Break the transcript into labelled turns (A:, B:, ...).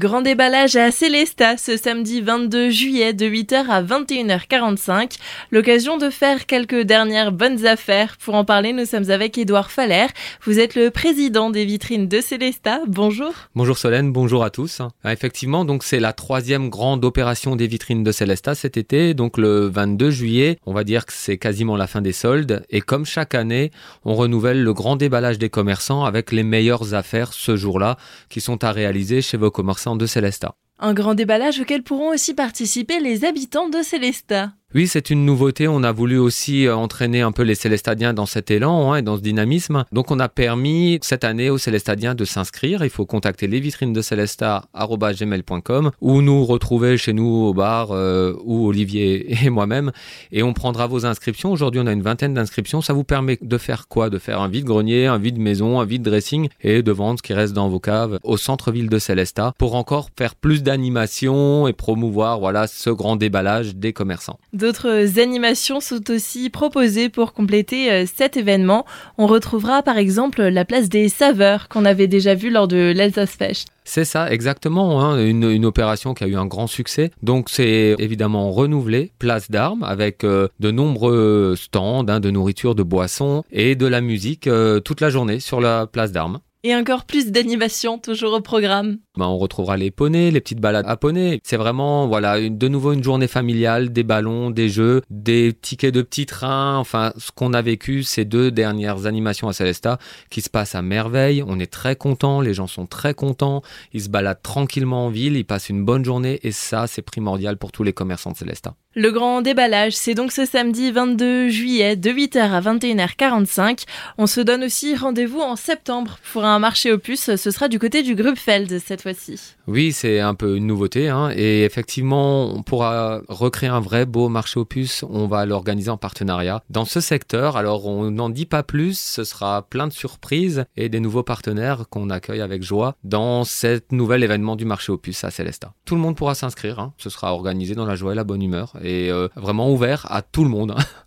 A: Grand déballage à Célesta ce samedi 22 juillet de 8h à 21h45. L'occasion de faire quelques dernières bonnes affaires. Pour en parler, nous sommes avec Édouard Faller. Vous êtes le président des vitrines de Célesta. Bonjour.
B: Bonjour Solène, bonjour à tous. Ah, effectivement, donc c'est la troisième grande opération des vitrines de Célesta cet été. Donc le 22 juillet, on va dire que c'est quasiment la fin des soldes. Et comme chaque année, on renouvelle le grand déballage des commerçants avec les meilleures affaires ce jour-là qui sont à réaliser chez vos commerçants de Célesta.
A: Un grand déballage auquel pourront aussi participer les habitants de Célesta.
B: Oui, c'est une nouveauté. On a voulu aussi euh, entraîner un peu les Célestadiens dans cet élan hein, et dans ce dynamisme. Donc, on a permis cette année aux Célestadiens de s'inscrire. Il faut contacter les vitrines de Célesta@gmail.com ou nous retrouver chez nous au bar euh, ou Olivier et moi-même et on prendra vos inscriptions. Aujourd'hui, on a une vingtaine d'inscriptions. Ça vous permet de faire quoi? De faire un vide-grenier, un vide-maison, un vide-dressing et de vendre ce qui reste dans vos caves au centre-ville de Célesta pour encore faire plus d'animation et promouvoir voilà ce grand déballage des commerçants.
A: D'autres animations sont aussi proposées pour compléter euh, cet événement. On retrouvera par exemple la place des saveurs qu'on avait déjà vu lors de l'Alsace Fest.
B: C'est ça, exactement, hein, une, opération qui a eu un grand succès. Donc c'est évidemment renouvelé, place d'armes, avec euh, de nombreux stands hein, de nourriture, de boissons et de la musique euh, toute la journée sur la place d'armes.
A: Et encore plus d'animation toujours au programme.
B: On retrouvera les poneys, les petites balades à poneys. C'est vraiment, voilà, de nouveau une journée familiale, des ballons, des jeux, des tickets de petits trains. Enfin, ce qu'on a vécu ces deux dernières animations à Celesta qui se passent à merveille. On est très contents, les gens sont très contents. Ils se baladent tranquillement en ville, ils passent une bonne journée et ça, c'est primordial pour tous les commerçants de Celesta.
A: Le grand déballage, c'est donc ce samedi 22 juillet de 8h à 21h45. On se donne aussi rendez-vous en septembre pour un marché opus. Ce sera du côté du Grubfeld cette
B: Oui, c'est un peu une nouveauté. Hein. Et effectivement, on pourra recréer un vrai beau marché opus. On va l'organiser en partenariat dans ce secteur. Alors, on n'en dit pas plus. Ce sera plein de surprises et des nouveaux partenaires qu'on accueille avec joie dans cet nouvel événement du marché opus à Célesta. Tout le monde pourra s'inscrire. Hein. Ce sera organisé dans la joie et la bonne humeur et euh, vraiment ouvert à tout le monde.